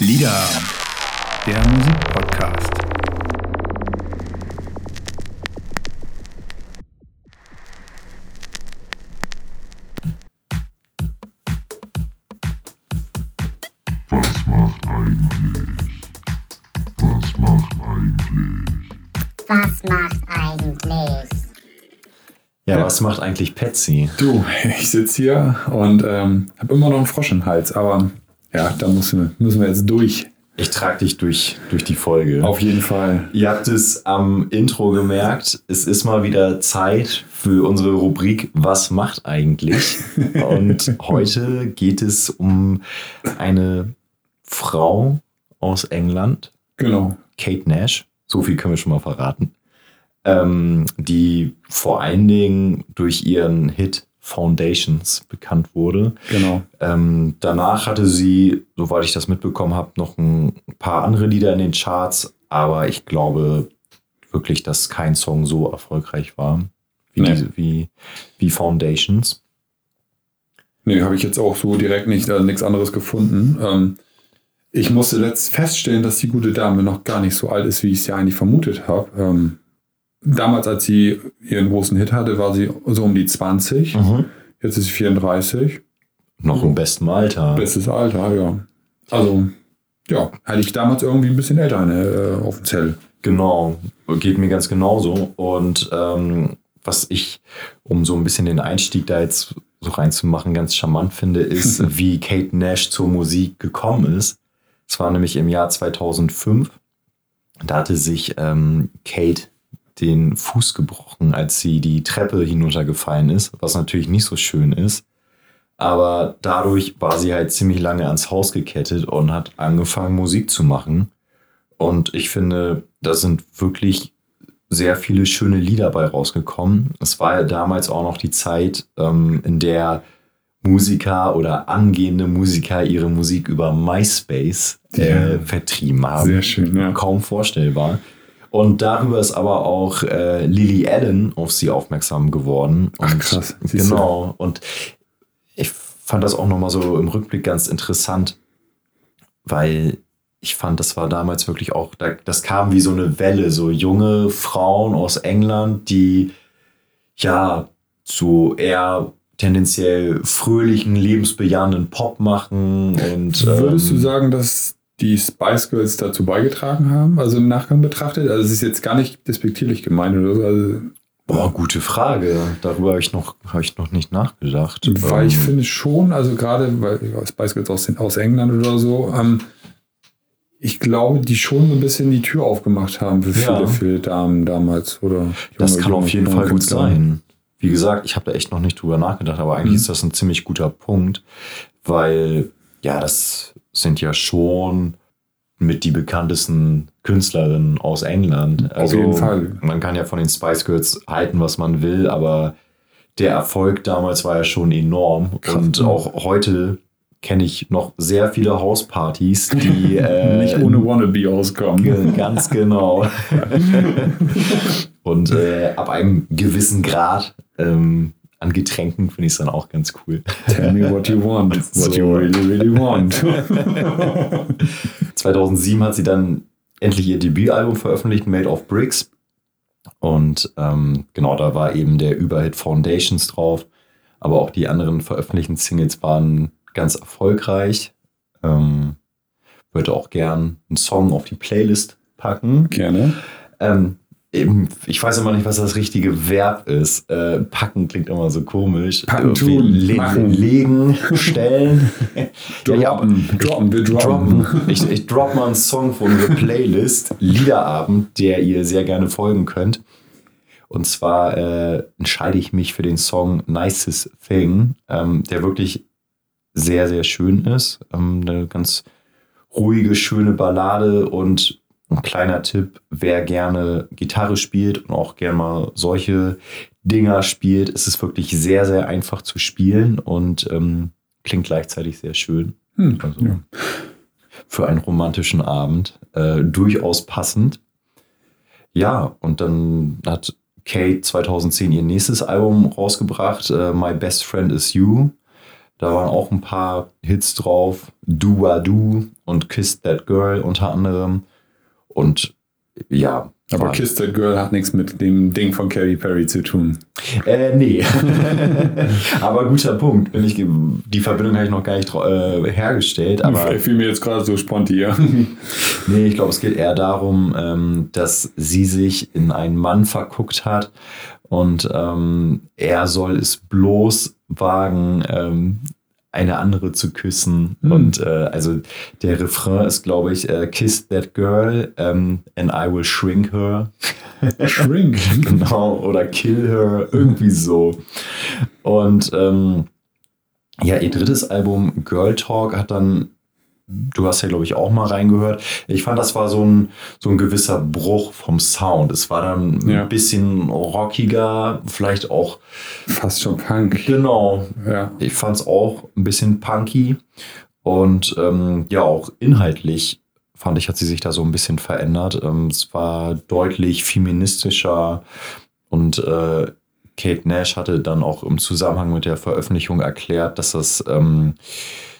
Lieder, der Musikpodcast. Was macht eigentlich Patsy? Du, ich sitze hier und ähm, habe immer noch einen Frosch im Hals, aber ja, da müssen wir, müssen wir jetzt durch. Ich trage dich durch, durch die Folge. Auf jeden Fall. Ihr habt es am Intro gemerkt, es ist mal wieder Zeit für unsere Rubrik Was macht eigentlich? Und heute geht es um eine Frau aus England, Genau. Kate Nash. So viel können wir schon mal verraten. Ähm, die vor allen Dingen durch ihren Hit Foundations bekannt wurde. Genau. Ähm, danach hatte sie, soweit ich das mitbekommen habe, noch ein paar andere Lieder in den Charts, aber ich glaube wirklich, dass kein Song so erfolgreich war wie, Nee. diese, wie, wie Foundations. Nee, habe ich jetzt auch so direkt nicht, äh, nichts anderes gefunden. Ähm, ich musste letzt feststellen, dass die gute Dame noch gar nicht so alt ist, wie ich es ja eigentlich vermutet habe. Ähm, damals, als sie ihren großen Hit hatte, war sie so um die 20. Jetzt ist sie 34. Noch im besten Alter. Bestes Alter, ja. Also, ja, hatte ich damals irgendwie ein bisschen älter eine, äh, auf dem Zettel. Genau, geht mir ganz genauso. Und ähm, was ich, um so ein bisschen den Einstieg da jetzt so reinzumachen, ganz charmant finde, ist, wie Kate Nash zur Musik gekommen ist. Es war nämlich im Jahr 2005. Da hatte sich ähm, Kate den Fuß gebrochen, als sie die Treppe hinuntergefallen ist, was natürlich nicht so schön ist. Aber dadurch war sie halt ziemlich lange ans Haus gekettet und hat angefangen, Musik zu machen. Und ich finde, da sind wirklich sehr viele schöne Lieder bei rausgekommen. Es war ja damals auch noch die Zeit, ähm, in der Musiker oder angehende Musiker ihre Musik über MySpace äh, Ja. vertrieben haben. Sehr schön, ja. Kaum vorstellbar. Und darüber ist aber auch äh, Lily Allen auf sie aufmerksam geworden. Ach, Und krass. Siehst du. Genau. Und ich fand das auch nochmal so im Rückblick ganz interessant, weil ich fand, das war damals wirklich auch, da- das kam wie so eine Welle, so junge Frauen aus England, die ja so eher tendenziell fröhlichen, lebensbejahenden Pop machen und Würdest du ähm, sagen, dass die Spice Girls dazu beigetragen haben, also im Nachgang betrachtet? Also es ist jetzt gar nicht despektierlich gemeint oder so, also, Boah, gute Frage. Darüber habe ich noch, habe ich noch nicht nachgedacht. weil ich Ähm, finde schon, also gerade weil Spice Girls aus, aus England oder so, ähm, ich glaube, die schon so ein bisschen die Tür aufgemacht haben für viele, Ja. viele Damen damals oder Das kann auf jeden Fall gut Künstler. sein. Wie gesagt, ich habe da echt noch nicht drüber nachgedacht, aber eigentlich Mhm. ist das ein ziemlich guter Punkt, weil ja, das sind ja schon mit die bekanntesten Künstlerinnen aus England. Also jeden Fall. Man kann ja von den Spice Girls halten, was man will, aber der Erfolg damals war ja schon enorm. Krass, Und auch heute kenne ich noch sehr viele Hauspartys, die äh, Nicht ohne Wannabe auskommen. Ganz genau. Und äh, ab einem gewissen Grad ähm, an Getränken finde ich es dann auch ganz cool. Tell me what you want, what you really, really want. 2007 hat sie dann endlich ihr Debütalbum veröffentlicht, Made of Bricks. Und ähm, genau, da war eben der Überhit Foundations drauf. Aber auch die anderen veröffentlichten Singles waren ganz erfolgreich. Ähm, würde auch gern einen Song auf die Playlist packen. Gerne. Ähm, eben, ich weiß immer nicht, was das richtige Verb ist. Äh, packen klingt immer so komisch. Packen, tun, le machen. Legen, stellen. Droppen, droppen, wir droppen. Ich, ich drop mal einen Song von unserer Playlist, Liederabend, der ihr sehr gerne folgen könnt. Und zwar äh, entscheide ich mich für den Song Nicest Thing, ähm, der wirklich sehr, sehr schön ist. Ähm, eine ganz ruhige, schöne Ballade und ein kleiner Tipp, wer gerne Gitarre spielt und auch gerne mal solche Dinger spielt, ist es wirklich sehr, sehr einfach zu spielen und ähm, klingt gleichzeitig sehr schön. Hm, Also ja. für einen romantischen Abend äh, durchaus passend. Ja, und dann hat Kate 2010 ihr nächstes Album rausgebracht, äh, My Best Friend Is You. Da waren auch ein paar Hits drauf. Do Wa Do und Kiss That Girl unter anderem. Und ja. Aber war- Kiss That Girl hat nichts mit dem Ding von Katy Perry zu tun. Äh, nee. aber guter Punkt. Bin ich, die Verbindung habe ich noch gar nicht äh, hergestellt. Aber fiel mir jetzt gerade so spontan. nee, ich glaube, es geht eher darum, ähm, dass sie sich in einen Mann verguckt hat und ähm, er soll es bloß wagen, ähm, eine andere zu küssen. Hm. Und äh, also der Refrain ist, glaube ich, äh, Kiss that girl ähm, and I will shrink her. Shrink. genau, oder Kill Her, irgendwie so. Und ähm, ja, ihr drittes Album Girl Talk hat dann, du hast ja, glaube ich, auch mal reingehört. Ich fand, das war so ein, so ein gewisser Bruch vom Sound. Es war dann Ja. ein bisschen rockiger, vielleicht auch, Fast schon Punk. genau, Ja. ich fand es auch ein bisschen punky und ähm, ja, auch inhaltlich fand ich, hat sie sich da so ein bisschen verändert. Ähm, es war deutlich feministischer und äh, Kate Nash hatte dann auch im Zusammenhang mit der Veröffentlichung erklärt, dass das ähm,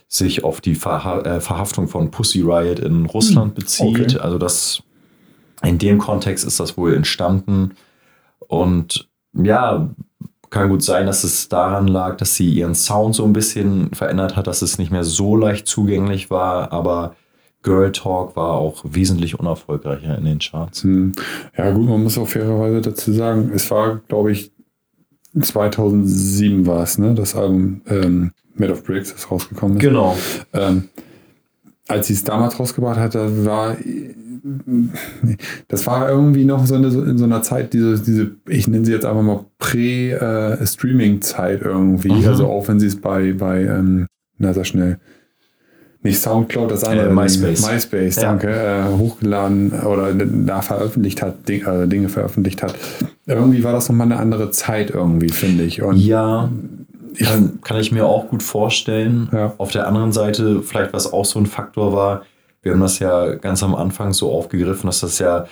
sich auf die Verha äh, Verhaftung von Pussy Riot in Russland bezieht. okay. Also das in dem Kontext ist das wohl entstanden. Und ja, kann gut sein, dass es daran lag, dass sie ihren Sound so ein bisschen verändert hat, dass es nicht mehr so leicht zugänglich war, aber Girl Talk war auch wesentlich unerfolgreicher in den Charts. Hm. Ja, gut, man muss auch fairerweise dazu sagen, es war, glaube ich, 2007 war es, ne? Das Album ähm, Made of Bricks, das rausgekommen ist. Genau. Ähm, als sie es damals rausgebracht hat, da war das war irgendwie noch so, eine, in so einer Zeit, diese, diese, ich nenne sie jetzt einfach mal Prä-Streaming-Zeit irgendwie. Mhm. Also auch wenn sie es bei, bei ähm, na sag schnell, nicht Soundcloud, das andere. Äh, MySpace. MySpace, Ja. danke. Äh, hochgeladen oder da veröffentlicht hat, Ding, äh, Dinge veröffentlicht hat. Irgendwie war das nochmal eine andere Zeit irgendwie, finde ich. Und Ja, kann, kann ich mir auch gut vorstellen. Ja. Auf der anderen Seite, vielleicht was auch so ein Faktor war, wir haben das ja ganz am Anfang so aufgegriffen, dass das ja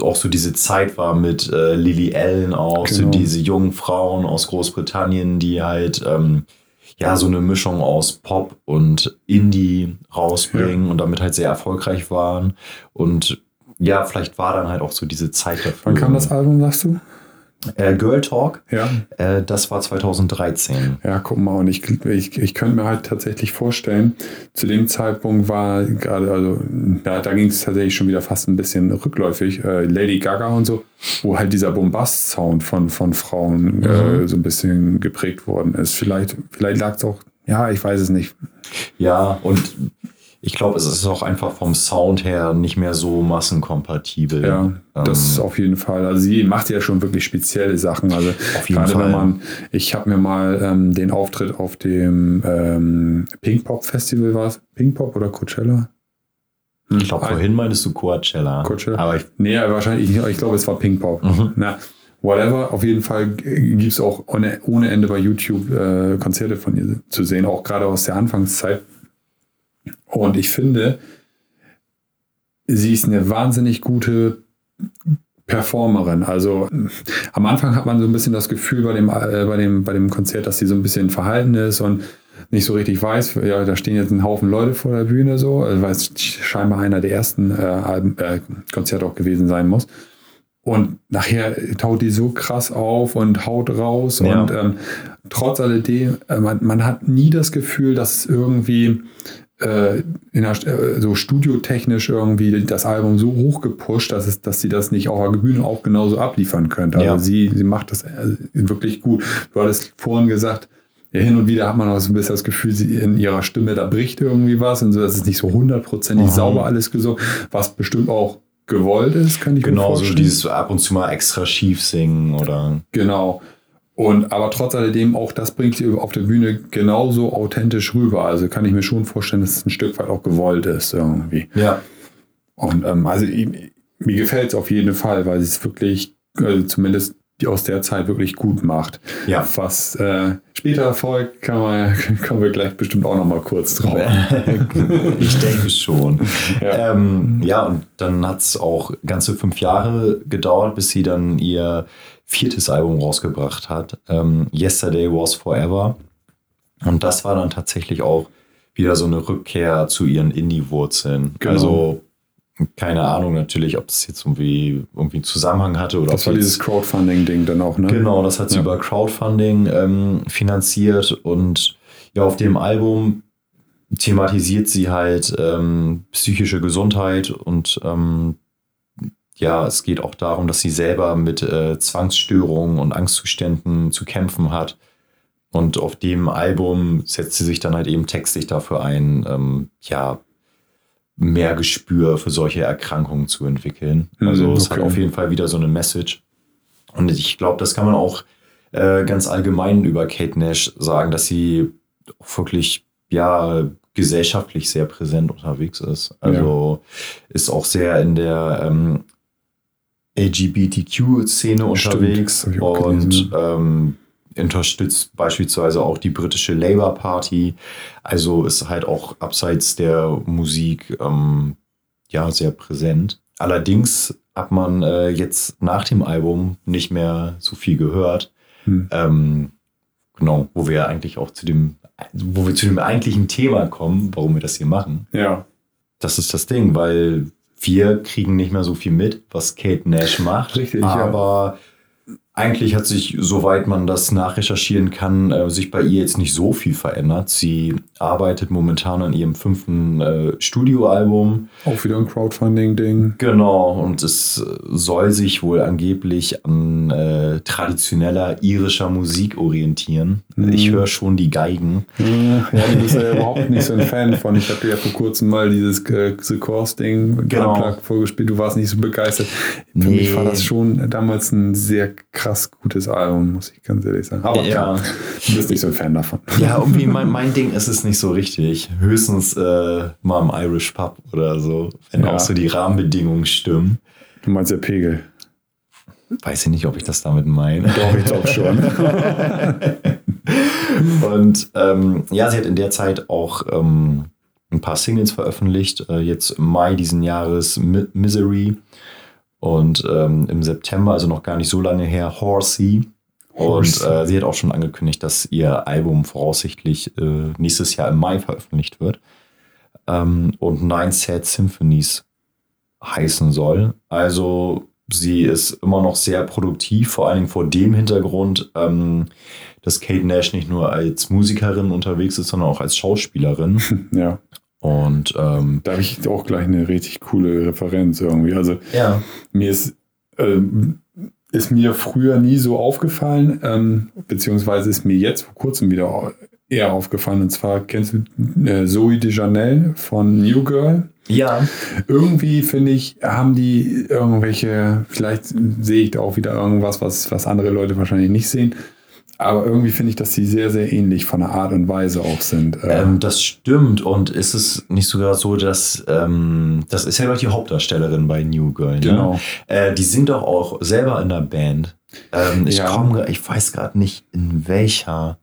auch so diese Zeit war mit äh, Lily Allen auch, so Genau. diese jungen Frauen aus Großbritannien, die halt ähm, ja so eine Mischung aus Pop und Indie rausbringen und damit halt sehr erfolgreich waren. Und ja, vielleicht war dann halt auch so diese Zeit dafür. wann kam das Album, sagst du? Äh, Girl Talk, Ja. äh, das war 2013. Ja, guck mal, und ich, ich, ich könnte mir halt tatsächlich vorstellen, zu dem Zeitpunkt war gerade, also ja, da ging es tatsächlich schon wieder fast ein bisschen rückläufig, äh, Lady Gaga und so, wo halt dieser Bombast-Sound von, von Frauen äh, so ein bisschen geprägt worden ist. Vielleicht, vielleicht lag es auch, ja, ich weiß es nicht. Ja, und ich glaube, es ist auch einfach vom Sound her nicht mehr so massenkompatibel. Ja, das Ähm, auf jeden Fall. Also sie macht ja schon wirklich spezielle Sachen. Also Auf jeden gerade Fall. wenn man, ich habe mir mal ähm, den Auftritt auf dem ähm, Pink Pop Festival war es, Pink Pop oder Coachella? Hm, ich glaube, vorhin meintest du Coachella. Coachella? Aber ich, Nee, wahrscheinlich, ich, ich glaube, es war Pink Pop. Mhm. Na, whatever, auf jeden Fall gibt es auch ohne, ohne Ende bei YouTube äh, Konzerte von ihr zu sehen, auch gerade aus der Anfangszeit. Und ich finde, sie ist eine wahnsinnig gute Performerin. Also am Anfang hat man so ein bisschen das Gefühl bei dem, äh, bei dem, bei dem Konzert, dass sie so ein bisschen verhalten ist und nicht so richtig weiß, ja, da stehen jetzt ein Haufen Leute vor der Bühne so, also, weil es scheinbar einer der ersten äh, Alben, äh, Konzerte auch gewesen sein muss. Und nachher taut die so krass auf und haut raus. Ja. Und ähm, trotz alledem, äh, man, man hat nie das Gefühl, dass es irgendwie äh, der, äh, so studiotechnisch irgendwie das Album so hoch gepusht, dass, es, dass sie das nicht auf der Bühne auch genauso abliefern könnte. Also Ja. sie, sie macht das äh, wirklich gut. Du hattest vorhin gesagt, ja, hin und wieder hat man auch so ein bisschen das Gefühl, sie in ihrer Stimme, da bricht irgendwie was und so, das ist nicht so hundertprozentig Mhm. sauber alles gesungen, was bestimmt auch gewollt ist, kann ich mir genau so vorstellen. dieses ab und zu mal extra schief singen oder. Genau. Und aber trotz alledem, auch das bringt sie auf der Bühne genauso authentisch rüber. Also kann ich mir schon vorstellen, dass es ein Stück weit auch gewollt ist irgendwie. Ja. Und ähm, also ihm- mir gefällt es auf jeden Fall, weil sie es wirklich, also zumindest die aus der Zeit wirklich gut macht. Ja. Was äh, später Erfolg kann man, kommen wir gleich bestimmt auch noch mal kurz drauf. ich denke schon. Ja, ähm, ja und dann hat es auch ganze fünf Jahre gedauert, bis sie dann ihr viertes Album rausgebracht hat. Ähm, Yesterday Was Forever. Und das war dann tatsächlich auch wieder so eine Rückkehr zu ihren Indie-Wurzeln. Genau. Also keine Ahnung natürlich, ob das jetzt irgendwie, irgendwie einen Zusammenhang hatte oder Das war dieses Crowdfunding-Ding dann auch, ne? Genau, das hat sie Ja. über Crowdfunding ähm, finanziert und ja, auf dem Album thematisiert sie halt ähm, psychische Gesundheit und ähm, ja, es geht auch darum, dass sie selber mit äh, Zwangsstörungen und Angstzuständen zu kämpfen hat. Und auf dem Album setzt sie sich dann halt eben textlich dafür ein, ähm, ja, mehr Gespür für solche Erkrankungen zu entwickeln. Mhm, Also es hat okay. auf jeden Fall wieder so eine Message. Und ich glaube, das kann man auch äh, ganz allgemein über Kate Nash sagen, dass sie auch wirklich, ja, gesellschaftlich sehr präsent unterwegs ist. Also ist auch sehr in der ähm, LGBTQ-Szene unterwegs und ähm, unterstützt beispielsweise auch die britische Labour Party. Also ist halt auch abseits der Musik ähm, ja sehr präsent. Allerdings hat man äh, jetzt nach dem Album nicht mehr so viel gehört. Hm. Ähm, genau, wo wir eigentlich auch zu dem, wo wir zu dem eigentlichen Thema kommen, warum wir das hier machen. Ja. Das ist das Ding, weil wir kriegen nicht mehr so viel mit, was Kate Nash macht. Richtig, ja. Eigentlich hat sich, soweit man das nachrecherchieren kann, äh, sich bei ihr jetzt nicht so viel verändert. Sie arbeitet momentan an ihrem fünften äh, Studioalbum. Auch wieder ein Crowdfunding-Ding. Genau, und es soll sich wohl angeblich an äh, traditioneller irischer Musik orientieren. Mhm. Ich höre schon die Geigen. Ja, du bist ja überhaupt nicht so ein Fan von. Ich habe dir ja vor kurzem mal dieses äh, The Course-Ding Genau. Vorgespielt. Du warst nicht so begeistert. Für Nee. mich war das schon damals ein sehr krass gutes Album, muss ich ganz ehrlich sagen. Aber Ja. klar, du bist nicht so ein Fan davon. Ja, irgendwie mein, mein Ding ist es nicht so richtig. Höchstens äh, mal im Irish Pub oder so, wenn Ja. auch so die Rahmenbedingungen stimmen. Du meinst der Pegel. Weiß ich nicht, ob ich das damit meine. Doch, ich glaube schon. Und ähm, ja, sie hat in der Zeit auch ähm, ein paar Singles veröffentlicht. Äh, jetzt im Mai diesen Jahres Mi Misery und ähm, im September, also noch gar nicht so lange her, Horsey. Und Horsey. äh, sie hat auch schon angekündigt, dass ihr Album voraussichtlich äh, nächstes Jahr im Mai veröffentlicht wird. Ähm, und Nine Sad Symphonies heißen soll. Also sie ist immer noch sehr produktiv, vor allen Dingen vor dem Hintergrund, ähm, dass Kate Nash nicht nur als Musikerin unterwegs ist, sondern auch als Schauspielerin. ja, Und ähm, da habe ich auch gleich eine richtig coole Referenz irgendwie. Also ja, mir ist, ähm, ist mir früher nie so aufgefallen, ähm, beziehungsweise ist mir jetzt vor kurzem wieder eher aufgefallen. Und zwar kennst du äh, Zoe Dejanel von New Girl? ja, Irgendwie finde ich, haben die irgendwelche, vielleicht sehe ich da auch wieder irgendwas, was, was andere Leute wahrscheinlich nicht sehen. Aber irgendwie finde ich, dass sie sehr, sehr ähnlich von der Art und Weise auch sind. Äh, ähm, das stimmt. Und ist es nicht sogar so, dass ähm, das ist ja glaube ich die Hauptdarstellerin bei New Girl. Ne? Genau. Äh, die sind doch auch selber in der Band. Ähm, ich Ja. komme, ich weiß gerade nicht in welcher.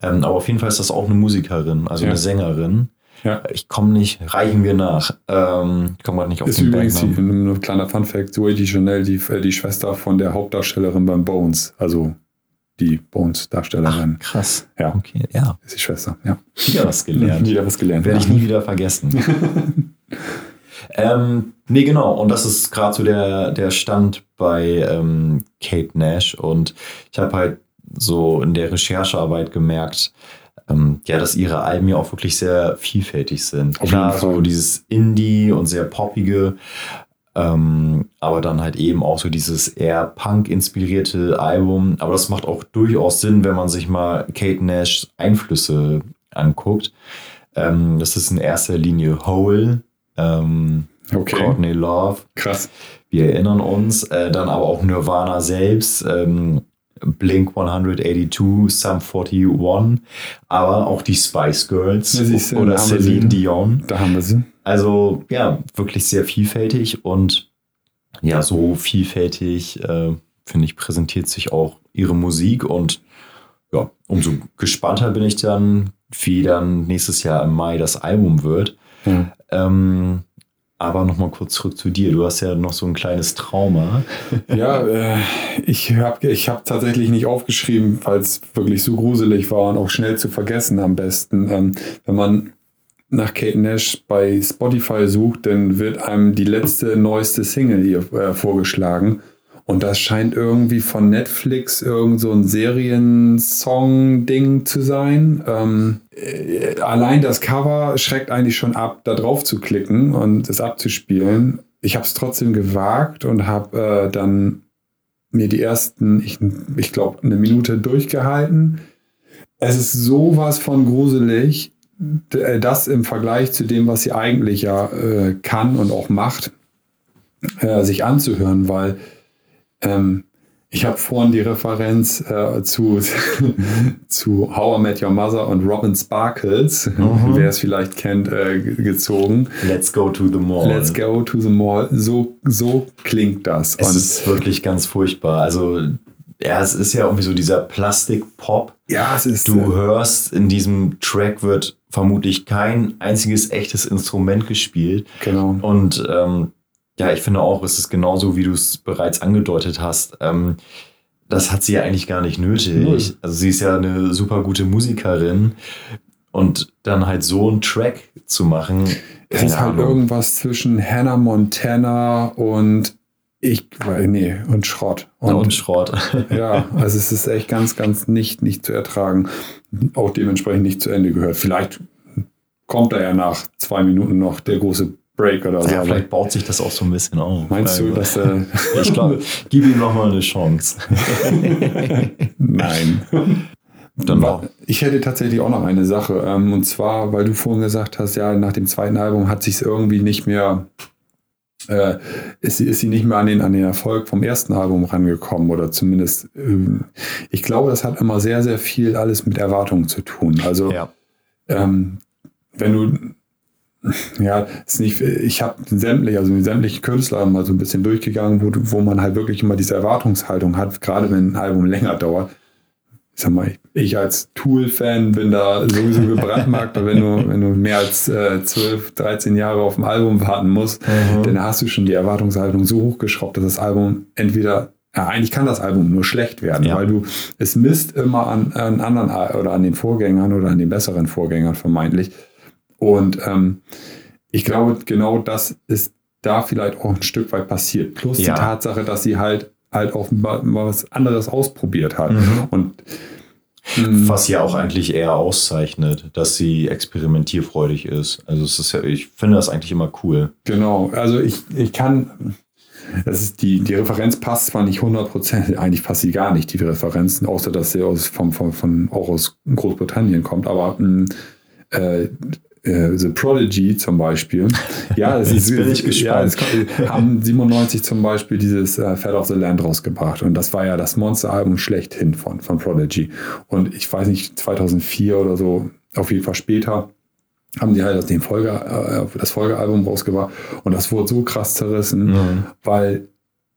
Ähm, aber auf jeden Fall ist das auch eine Musikerin, also Ja. eine Sängerin. ja. Ich komme nicht, reichen wir nach. Ähm, ich komme gerade nicht auf Ist den übrigens die, ein kleiner Funfact, Zoe Deschanel, die, die Schwester von der Hauptdarstellerin beim Bones, also die Bones-Darstellerin. Krass. Ja, Okay, ja. ist die Schwester, ja. Wieder was gelernt. Wieder was gelernt. Werde ich nie wieder vergessen. ähm, nee, genau. Und das ist gerade so der, der Stand bei ähm, Kate Nash. Und ich habe halt so in der Recherchearbeit gemerkt, ähm, ja, dass ihre Alben ja auch wirklich sehr vielfältig sind. Auf Klar, jeden Fall. so dieses Indie und sehr poppige, ähm, aber dann halt eben auch so dieses eher Punk-inspirierte Album. Aber das macht auch durchaus Sinn, wenn man sich mal Kate Nash Einflüsse anguckt. Ähm, das ist in erster Linie Hole, ähm, Okay, Courtney Love, krass. wir erinnern uns, äh, dann aber auch Nirvana selbst, ähm, Blink 182, Sum 41, aber auch die Spice Girls Ja, oder Celine. Dion. Da haben wir sie. Also ja, wirklich sehr vielfältig und ja, so vielfältig, äh, finde ich, präsentiert sich auch ihre Musik und ja, umso gespannter bin ich dann, wie dann nächstes Jahr im Mai das Album wird. Ja. Ähm, Aber nochmal kurz zurück zu dir. Du hast ja noch so ein kleines Trauma. Ja, äh, ich habe ich hab tatsächlich nicht aufgeschrieben, weil es wirklich so gruselig war und auch schnell zu vergessen am besten. Ähm, wenn man nach Kate Nash bei Spotify sucht, dann wird einem die letzte, neueste Single hier äh, vorgeschlagen. Und das scheint irgendwie von Netflix irgend so ein Seriensong-Ding zu sein. Ähm, äh, allein das Cover schreckt eigentlich schon ab, da drauf zu klicken und es abzuspielen. Ich habe es trotzdem gewagt und habe äh, dann mir die ersten, ich, ich glaube, eine Minute durchgehalten. Es ist sowas von gruselig, äh, das im Vergleich zu dem, was sie eigentlich ja äh, kann und auch macht, äh, sich anzuhören, weil ähm, ich habe vorhin die Referenz äh, zu, zu How I Met Your Mother und Robin Sparkles, wer es vielleicht kennt, äh, ge- gezogen. Let's go to the mall. Let's go to the mall. So, so klingt das. Es Und ist wirklich ganz furchtbar. Also, ja, es ist ja irgendwie so dieser Plastik-Pop. ja, es ist. Du äh, hörst, in diesem Track wird vermutlich kein einziges echtes Instrument gespielt. genau. Und ähm, ja, ich finde auch, es ist genauso, wie du es bereits angedeutet hast. Ähm, das hat sie ja eigentlich gar nicht nötig. Null. Also sie ist ja eine super gute Musikerin. Und dann halt so einen Track zu machen. Es ist halt irgendwas zwischen Hannah Montana und ich, nee, und Schrott. und, und Schrott. Ja, also es ist echt ganz, ganz nicht, nicht zu ertragen. Auch dementsprechend nicht zu Ende gehört. Vielleicht kommt da ja nach zwei Minuten noch der große Break oder so. ja, aber vielleicht baut sich das auch so ein bisschen auf. meinst du, Also, dass äh, Ich glaube, gib ihm noch mal eine Chance. Nein. Dann Wa- noch. Ich hätte tatsächlich auch noch eine Sache. Ähm, und zwar, weil du vorhin gesagt hast, ja, nach dem zweiten Album hat sich irgendwie nicht mehr, äh, ist, sie- ist sie nicht mehr an den, an den Erfolg vom ersten Album rangekommen oder zumindest, ähm, ich glaube, das hat immer sehr, sehr viel alles mit Erwartungen zu tun. Also, Ja. ähm, wenn du ja, ist nicht, ich habe sämtliche, also sämtliche Künstler mal so ein bisschen durchgegangen, wo, wo man halt wirklich immer diese Erwartungshaltung hat, gerade wenn ein Album länger dauert. Ich sag mal, ich als Tool-Fan bin da sowieso gebrandmarkt, weil wenn du, wenn du mehr als äh, 12, 13 Jahre auf ein Album warten musst, dann hast du schon die Erwartungshaltung so hochgeschraubt, dass das Album entweder ja, eigentlich kann das Album nur schlecht werden, Ja. weil du es misst immer an, an anderen oder an den Vorgängern oder an den besseren Vorgängern vermeintlich. Und ähm, ich glaube, genau das ist da vielleicht auch ein Stück weit passiert. Plus Ja. die Tatsache, dass sie halt halt auch mal, mal was anderes ausprobiert hat. Mhm. Und mh, Was ja auch eigentlich eher auszeichnet, dass sie experimentierfreudig ist. Also es ist ja, ich finde das eigentlich immer cool. Genau, also ich, ich kann, das ist die, die Referenz passt zwar nicht 100%, eigentlich passt sie gar nicht, die Referenzen, außer dass sie aus, vom, vom, von, auch aus Großbritannien kommt, aber mh, äh, äh, The Prodigy zum Beispiel. Ja, Jetzt ist, bin ich Ja, gespannt. es kommt, haben 97 zum Beispiel dieses äh, Fat of the Land rausgebracht und das war ja das Monsteralbum schlechthin von, von Prodigy. Und ich weiß nicht, 2004 oder so, auf jeden Fall später, haben die halt den Folge, äh, das Folgealbum rausgebracht und das wurde so krass zerrissen, Mhm. weil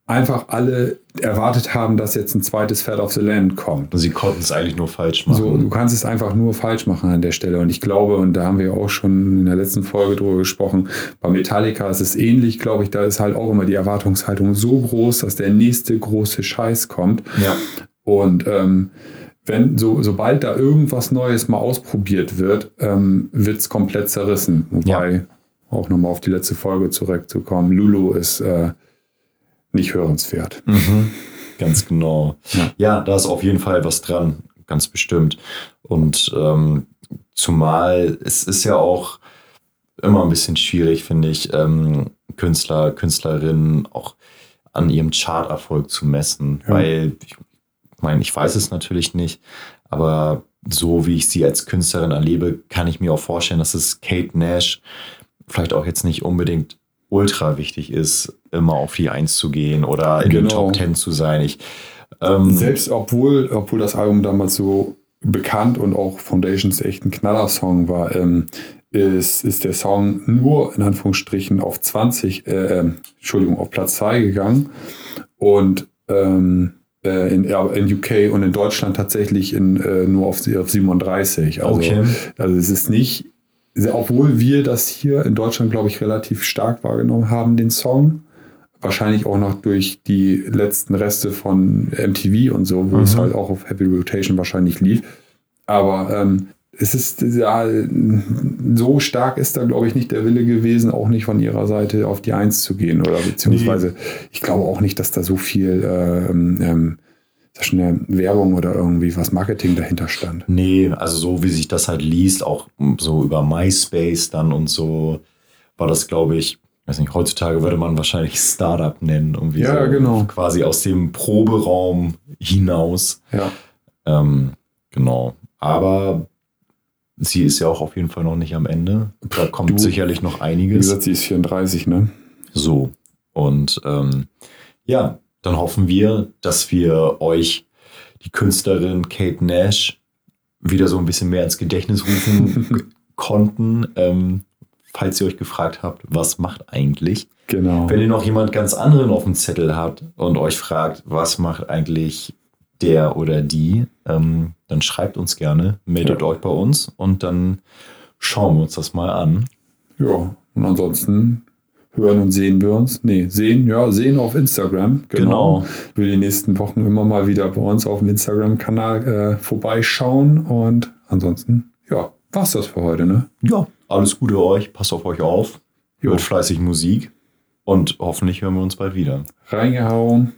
einfach alle erwartet haben, dass jetzt ein zweites Fat of the Land kommt. Sie konnten es eigentlich nur falsch machen. So, du kannst es einfach nur falsch machen an der Stelle. Und ich glaube, und da haben wir auch schon in der letzten Folge drüber gesprochen, bei Metallica ist es ähnlich, glaube ich, da ist halt auch immer die Erwartungshaltung so groß, dass der nächste große Scheiß kommt. ja. Und ähm, wenn so, sobald da irgendwas Neues mal ausprobiert wird, ähm, wird es komplett zerrissen. Wobei, auch nochmal auf die letzte Folge zurückzukommen, Lulu ist äh, nicht hörenswert. Mhm. Ganz genau. Ja. Ja. da ist auf jeden Fall was dran, ganz bestimmt. Und ähm, zumal es ist ja auch immer ein bisschen schwierig, finde ich, ähm, Künstler, Künstlerinnen auch an ihrem Charterfolg zu messen. Ja. Weil, ich meine, ich weiß es natürlich nicht, aber so wie ich sie als Künstlerin erlebe, kann ich mir auch vorstellen, dass es Kate Nash vielleicht auch jetzt nicht unbedingt ultra wichtig ist, immer auf die Eins zu gehen oder in den Genau. Top Ten zu sein. Ich, ähm, Selbst obwohl, obwohl das Album damals so bekannt und auch Foundations echt ein Knallersong war, ähm, ist, ist der Song nur in Anführungsstrichen auf 20, äh, ähm, Entschuldigung, auf Platz 2 gegangen und ähm, äh, in, in UK und in Deutschland tatsächlich in, äh, nur auf, auf 37. Also, Okay. also es ist nicht obwohl wir das hier in Deutschland, glaube ich, relativ stark wahrgenommen haben, den Song. Wahrscheinlich auch noch durch die letzten Reste von MTV und so, wo Mhm. es halt auch auf Heavy Rotation wahrscheinlich lief. Aber ähm, es ist ja so stark ist da, glaube ich, nicht der Wille gewesen, auch nicht von ihrer Seite auf die Eins zu gehen. Oder beziehungsweise, ich glaube auch nicht, dass da so viel ähm, ähm, schon, eine Werbung oder irgendwie was Marketing dahinter stand. Nee, also so wie sich das halt liest, auch so über MySpace dann und so, war das, glaube ich, weiß nicht, heutzutage würde man wahrscheinlich Startup nennen. Irgendwie Ja, so genau. Quasi aus dem Proberaum hinaus. Ja. Ähm, genau. Aber sie ist ja auch auf jeden Fall noch nicht am Ende. Da kommt Du- sicherlich noch Wie einiges. gesagt, sie ist 34, ne? So. Und ähm, ja, dann hoffen wir, dass wir euch die Künstlerin Kate Nash wieder so ein bisschen mehr ins Gedächtnis rufen konnten. Ähm, falls ihr euch gefragt habt, was macht eigentlich? Genau. Wenn ihr noch jemand ganz anderen auf dem Zettel habt und euch fragt, was macht eigentlich der oder die, ähm, dann schreibt uns gerne, meldet Ja. euch bei uns und dann schauen wir uns das mal an. Ja, und ansonsten hören und sehen wir uns. Nee, sehen, ja, sehen auf Instagram. Genau. Wir die nächsten Wochen immer mal wieder bei uns auf dem Instagram-Kanal äh, vorbeischauen. Und ansonsten, ja, war's das für heute, ne? Ja, alles Gute euch, passt auf euch auf, hört fleißig Musik und hoffentlich hören wir uns bald wieder. Reingehauen.